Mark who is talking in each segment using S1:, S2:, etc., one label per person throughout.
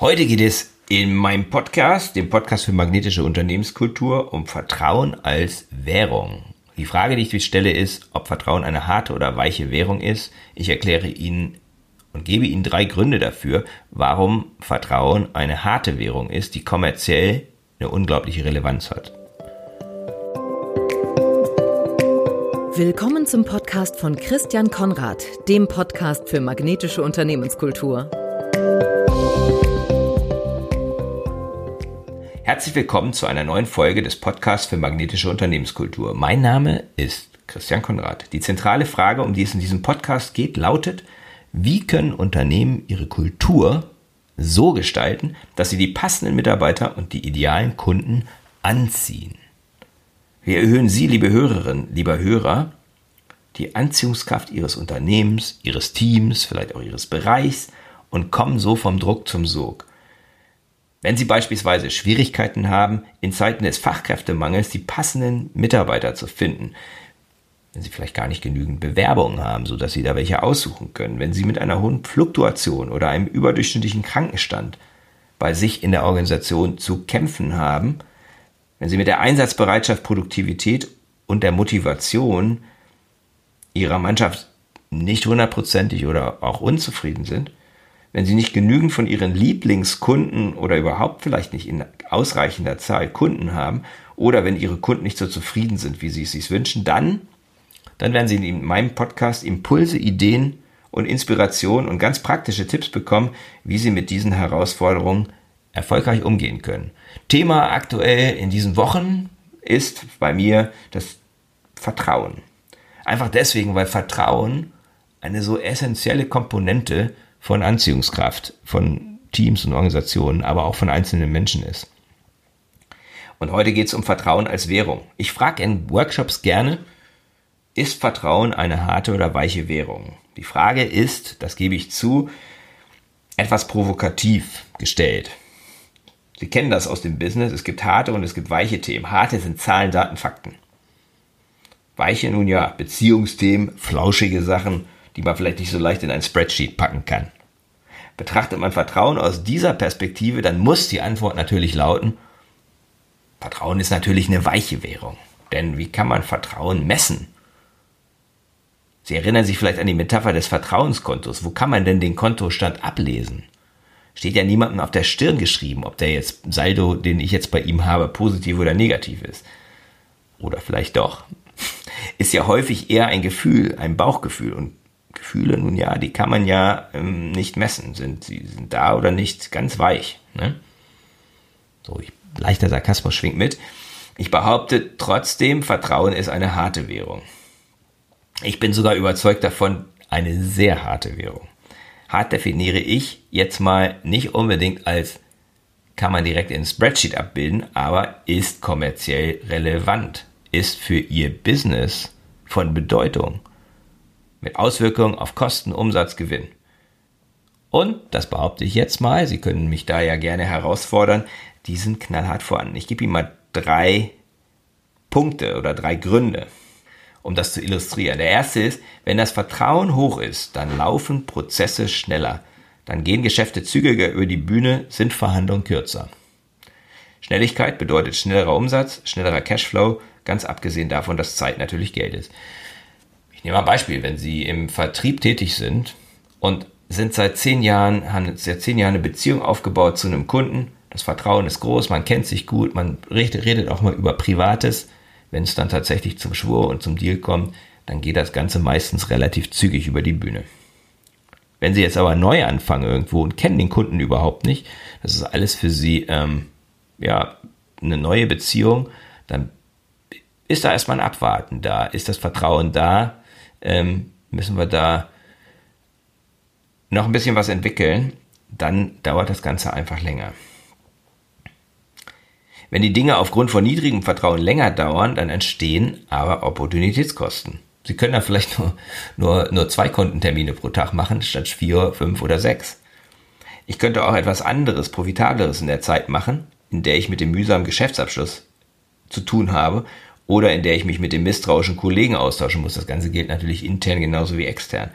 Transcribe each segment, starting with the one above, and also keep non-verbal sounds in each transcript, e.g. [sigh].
S1: Heute geht es in meinem Podcast, dem Podcast für magnetische Unternehmenskultur, um Vertrauen als Währung. Die Frage, die ich stelle, ist, ob Vertrauen eine harte oder weiche Währung ist. Ich erkläre Ihnen und gebe Ihnen drei Gründe dafür, warum Vertrauen eine harte Währung ist, die kommerziell eine unglaubliche Relevanz hat.
S2: Willkommen zum Podcast von Christian Konrad, dem Podcast für magnetische Unternehmenskultur.
S1: Herzlich willkommen zu einer neuen Folge des Podcasts für magnetische Unternehmenskultur. Mein Name ist Christian Konrad. Die zentrale Frage, um die es in diesem Podcast geht, lautet, wie können Unternehmen ihre Kultur so gestalten, dass sie die passenden Mitarbeiter und die idealen Kunden anziehen? Wir erhöhen Sie, liebe Hörerinnen, lieber Hörer, die Anziehungskraft Ihres Unternehmens, Ihres Teams, vielleicht auch Ihres Bereichs und kommen so vom Druck zum Sog. Wenn Sie beispielsweise Schwierigkeiten haben, in Zeiten des Fachkräftemangels die passenden Mitarbeiter zu finden, wenn Sie vielleicht gar nicht genügend Bewerbungen haben, sodass Sie da welche aussuchen können, wenn Sie mit einer hohen Fluktuation oder einem überdurchschnittlichen Krankenstand bei sich in der Organisation zu kämpfen haben, wenn Sie mit der Einsatzbereitschaft, Produktivität und der Motivation Ihrer Mannschaft nicht hundertprozentig oder auch unzufrieden sind, wenn Sie nicht genügend von Ihren Lieblingskunden oder überhaupt vielleicht nicht in ausreichender Zahl Kunden haben oder wenn Ihre Kunden nicht so zufrieden sind, wie Sie es sich wünschen, dann, dann werden Sie in meinem Podcast Impulse, Ideen und Inspiration und ganz praktische Tipps bekommen, wie Sie mit diesen Herausforderungen erfolgreich umgehen können. Thema aktuell in diesen Wochen ist bei mir das Vertrauen. Einfach deswegen, weil Vertrauen eine so essentielle Komponente von Anziehungskraft von Teams und Organisationen, aber auch von einzelnen Menschen ist. Und heute geht es um Vertrauen als Währung. Ich frage in Workshops gerne, ist Vertrauen eine harte oder weiche Währung? Die Frage ist, das gebe ich zu, etwas provokativ gestellt. Sie kennen das aus dem Business, es gibt harte und es gibt weiche Themen. Harte sind Zahlen, Daten, Fakten. Weiche nun ja, Beziehungsthemen, flauschige Sachen, die man vielleicht nicht so leicht in ein Spreadsheet packen kann. Betrachtet man Vertrauen aus dieser Perspektive, dann muss die Antwort natürlich lauten, Vertrauen ist natürlich eine weiche Währung. Denn wie kann man Vertrauen messen? Sie erinnern sich vielleicht an die Metapher des Vertrauenskontos. Wo kann man denn den Kontostand ablesen? Steht ja niemandem auf der Stirn geschrieben, ob der jetzt Saldo, den ich jetzt bei ihm habe, positiv oder negativ ist. Oder vielleicht doch. Ist ja häufig eher ein Gefühl, ein Bauchgefühl. Und Gefühle, nun ja, die kann man ja ähm, nicht messen. Sind sie sind da oder nicht ganz weich. Ne? So, ich, leichter Sarkasmus schwingt mit. Ich behaupte trotzdem, Vertrauen ist eine harte Währung. Ich bin sogar überzeugt davon, eine sehr harte Währung. Hart definiere ich jetzt mal nicht unbedingt als kann man direkt in Spreadsheet abbilden, aber ist kommerziell relevant, ist für Ihr Business von Bedeutung mit Auswirkungen auf Kosten, Umsatz, Gewinn. Und, das behaupte ich jetzt mal, Sie können mich da ja gerne herausfordern, die sind knallhart vorhanden. Ich gebe Ihnen mal drei Punkte oder drei Gründe, um das zu illustrieren. Der erste ist, wenn das Vertrauen hoch ist, dann laufen Prozesse schneller. Dann gehen Geschäfte zügiger über die Bühne, sind Verhandlungen kürzer. Schnelligkeit bedeutet schnellerer Umsatz, schnellerer Cashflow, ganz abgesehen davon, dass Zeit natürlich Geld ist. Ich nehme mal ein Beispiel, wenn Sie im Vertrieb tätig sind und sind seit zehn Jahren, haben seit zehn Jahren eine Beziehung aufgebaut zu einem Kunden. Das Vertrauen ist groß, man kennt sich gut, man redet, auch mal über Privates. Wenn es dann tatsächlich zum Schwur und zum Deal kommt, dann geht das Ganze meistens relativ zügig über die Bühne. Wenn Sie jetzt aber neu anfangen irgendwo und kennen den Kunden überhaupt nicht, das ist alles für Sie ähm, ja eine neue Beziehung, dann ist da erstmal ein Abwarten da, ist das Vertrauen da, ähm, müssen wir da noch ein bisschen was entwickeln, dann dauert das Ganze einfach länger. Wenn die Dinge aufgrund von niedrigem Vertrauen länger dauern, dann entstehen aber Opportunitätskosten. Sie können da vielleicht nur, nur, nur zwei Kundentermine pro Tag machen, statt vier, fünf oder sechs. Ich könnte auch etwas anderes, profitableres in der Zeit machen, in der ich mit dem mühsamen Geschäftsabschluss zu tun habe oder in der ich mich mit dem misstrauischen Kollegen austauschen muss. Das Ganze gilt natürlich intern genauso wie extern.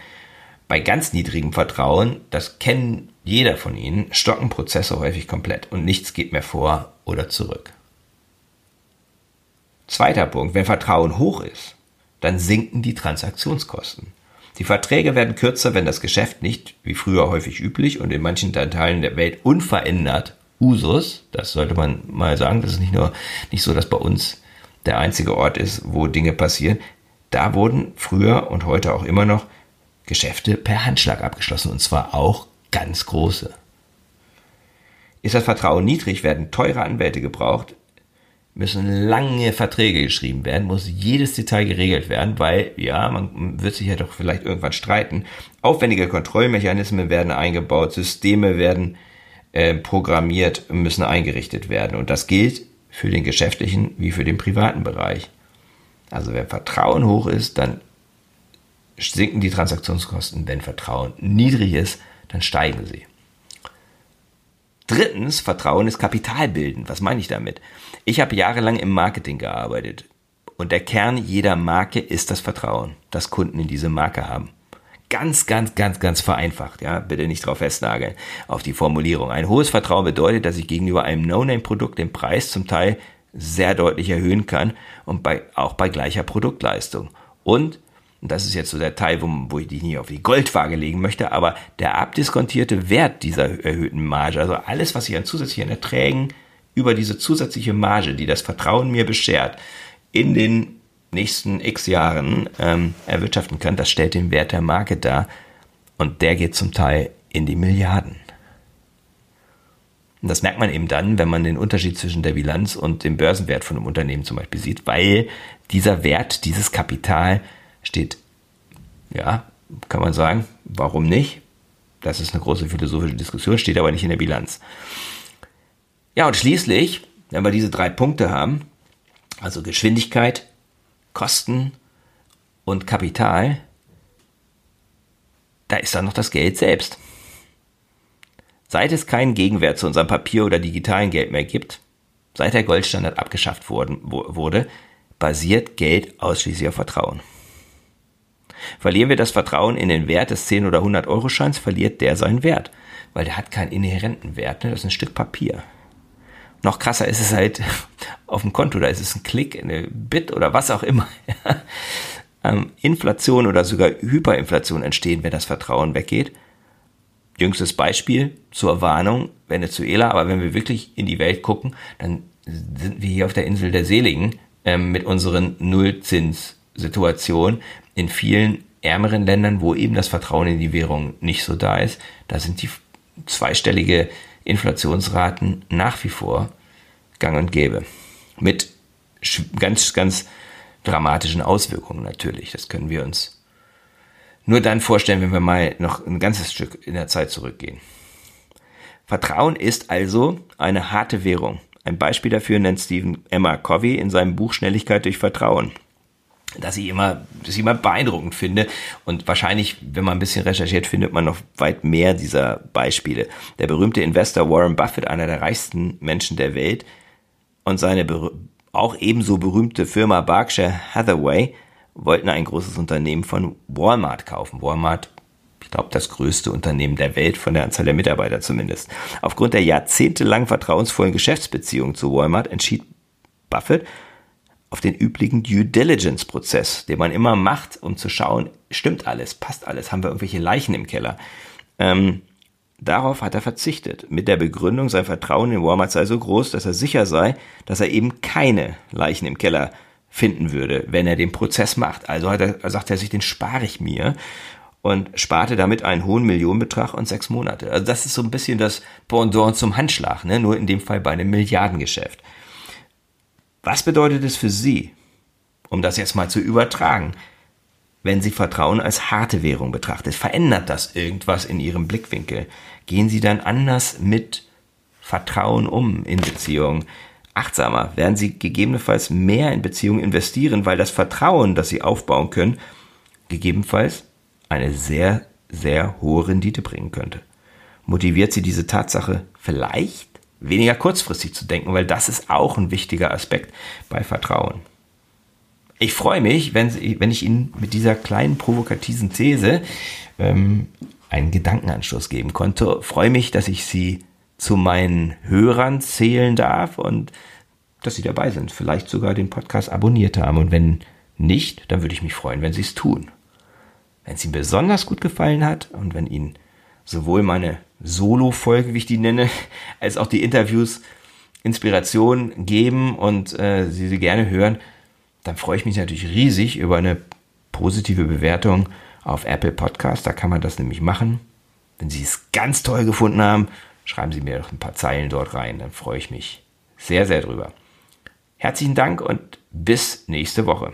S1: Bei ganz niedrigem Vertrauen, das kennen jeder von ihnen stocken Prozesse häufig komplett und nichts geht mehr vor oder zurück. Zweiter Punkt, wenn Vertrauen hoch ist, dann sinken die Transaktionskosten. Die Verträge werden kürzer, wenn das Geschäft nicht, wie früher häufig üblich und in manchen Teilen der Welt unverändert Usus, das sollte man mal sagen, das ist nicht nur nicht so, dass bei uns der einzige Ort ist, wo Dinge passieren. Da wurden früher und heute auch immer noch Geschäfte per Handschlag abgeschlossen und zwar auch ganz große. Ist das Vertrauen niedrig, werden teure Anwälte gebraucht, müssen lange Verträge geschrieben werden, muss jedes Detail geregelt werden, weil, ja, man wird sich ja doch vielleicht irgendwann streiten. Aufwendige Kontrollmechanismen werden eingebaut, Systeme werden äh, programmiert, müssen eingerichtet werden. Und das gilt für den geschäftlichen wie für den privaten Bereich. Also wenn Vertrauen hoch ist, dann sinken die Transaktionskosten. Wenn Vertrauen niedrig ist, dann steigen sie. Drittens, Vertrauen ist kapitalbildend. Was meine ich damit? Ich habe jahrelang im Marketing gearbeitet und der Kern jeder Marke ist das Vertrauen, das Kunden in diese Marke haben. Ganz, ganz, ganz, ganz vereinfacht, ja, bitte nicht drauf festnageln, auf die Formulierung. Ein hohes Vertrauen bedeutet, dass ich gegenüber einem No-Name-Produkt den Preis zum Teil sehr deutlich erhöhen kann und bei, auch bei gleicher Produktleistung. Und und das ist jetzt so der Teil, wo, wo ich dich nicht auf die Goldwaage legen möchte, aber der abdiskontierte Wert dieser erhöhten Marge, also alles, was ich an zusätzlichen Erträgen über diese zusätzliche Marge, die das Vertrauen mir beschert, in den nächsten x Jahren ähm, erwirtschaften kann, das stellt den Wert der Marke dar und der geht zum Teil in die Milliarden. Und das merkt man eben dann, wenn man den Unterschied zwischen der Bilanz und dem Börsenwert von einem Unternehmen zum Beispiel sieht, weil dieser Wert, dieses Kapital steht, ja, kann man sagen, warum nicht? Das ist eine große philosophische Diskussion, steht aber nicht in der Bilanz. Ja, und schließlich, wenn wir diese drei Punkte haben, also Geschwindigkeit, Kosten und Kapital, da ist dann noch das Geld selbst. Seit es keinen Gegenwert zu unserem Papier oder digitalen Geld mehr gibt, seit der Goldstandard abgeschafft worden, wurde, basiert Geld ausschließlich auf Vertrauen. Verlieren wir das Vertrauen in den Wert des 10 oder 100 Euro Scheins, verliert der seinen Wert, weil der hat keinen inhärenten Wert, ne? das ist ein Stück Papier. Noch krasser ist es halt [laughs] auf dem Konto, da ist es ein Klick, eine Bit oder was auch immer. [laughs] ähm, Inflation oder sogar Hyperinflation entstehen, wenn das Vertrauen weggeht. Jüngstes Beispiel zur Warnung, Venezuela, aber wenn wir wirklich in die Welt gucken, dann sind wir hier auf der Insel der Seligen ähm, mit unseren Nullzinssituationen in vielen ärmeren Ländern, wo eben das Vertrauen in die Währung nicht so da ist, da sind die zweistellige Inflationsraten nach wie vor gang und gäbe. Mit ganz, ganz dramatischen Auswirkungen natürlich. Das können wir uns nur dann vorstellen, wenn wir mal noch ein ganzes Stück in der Zeit zurückgehen. Vertrauen ist also eine harte Währung. Ein Beispiel dafür nennt Stephen Emma Covey in seinem Buch Schnelligkeit durch Vertrauen dass ich immer, dass ich immer beeindruckend finde. Und wahrscheinlich, wenn man ein bisschen recherchiert, findet man noch weit mehr dieser Beispiele. Der berühmte Investor Warren Buffett, einer der reichsten Menschen der Welt, und seine auch ebenso berühmte Firma Berkshire Hathaway wollten ein großes Unternehmen von Walmart kaufen. Walmart, ich glaube, das größte Unternehmen der Welt, von der Anzahl der Mitarbeiter zumindest. Aufgrund der jahrzehntelang vertrauensvollen Geschäftsbeziehungen zu Walmart entschied Buffett, auf den üblichen Due Diligence Prozess, den man immer macht, um zu schauen, stimmt alles, passt alles, haben wir irgendwelche Leichen im Keller. Ähm, darauf hat er verzichtet, mit der Begründung, sein Vertrauen in Walmart sei so groß, dass er sicher sei, dass er eben keine Leichen im Keller finden würde, wenn er den Prozess macht. Also hat er, sagt er sich, den spare ich mir und sparte damit einen hohen Millionenbetrag und sechs Monate. Also das ist so ein bisschen das Pendant zum Handschlag, ne? nur in dem Fall bei einem Milliardengeschäft. Was bedeutet es für Sie, um das jetzt mal zu übertragen, wenn Sie Vertrauen als harte Währung betrachtet? Verändert das irgendwas in Ihrem Blickwinkel? Gehen Sie dann anders mit Vertrauen um in Beziehungen? Achtsamer? Werden Sie gegebenenfalls mehr in Beziehungen investieren, weil das Vertrauen, das Sie aufbauen können, gegebenenfalls eine sehr, sehr hohe Rendite bringen könnte? Motiviert Sie diese Tatsache vielleicht weniger kurzfristig zu denken, weil das ist auch ein wichtiger Aspekt bei Vertrauen. Ich freue mich, wenn, wenn ich Ihnen mit dieser kleinen provokativen These ähm, einen Gedankenanstoß geben konnte. Freue mich, dass ich Sie zu meinen Hörern zählen darf und dass Sie dabei sind, vielleicht sogar den Podcast abonniert haben. Und wenn nicht, dann würde ich mich freuen, wenn Sie es tun. Wenn es Ihnen besonders gut gefallen hat und wenn Ihnen sowohl meine Solo-Folge, wie ich die nenne, [laughs] als auch die Interviews Inspiration geben und äh, Sie sie gerne hören, dann freue ich mich natürlich riesig über eine positive Bewertung auf Apple Podcast. Da kann man das nämlich machen. Wenn Sie es ganz toll gefunden haben, schreiben Sie mir doch ein paar Zeilen dort rein. Dann freue ich mich sehr, sehr drüber. Herzlichen Dank und bis nächste Woche.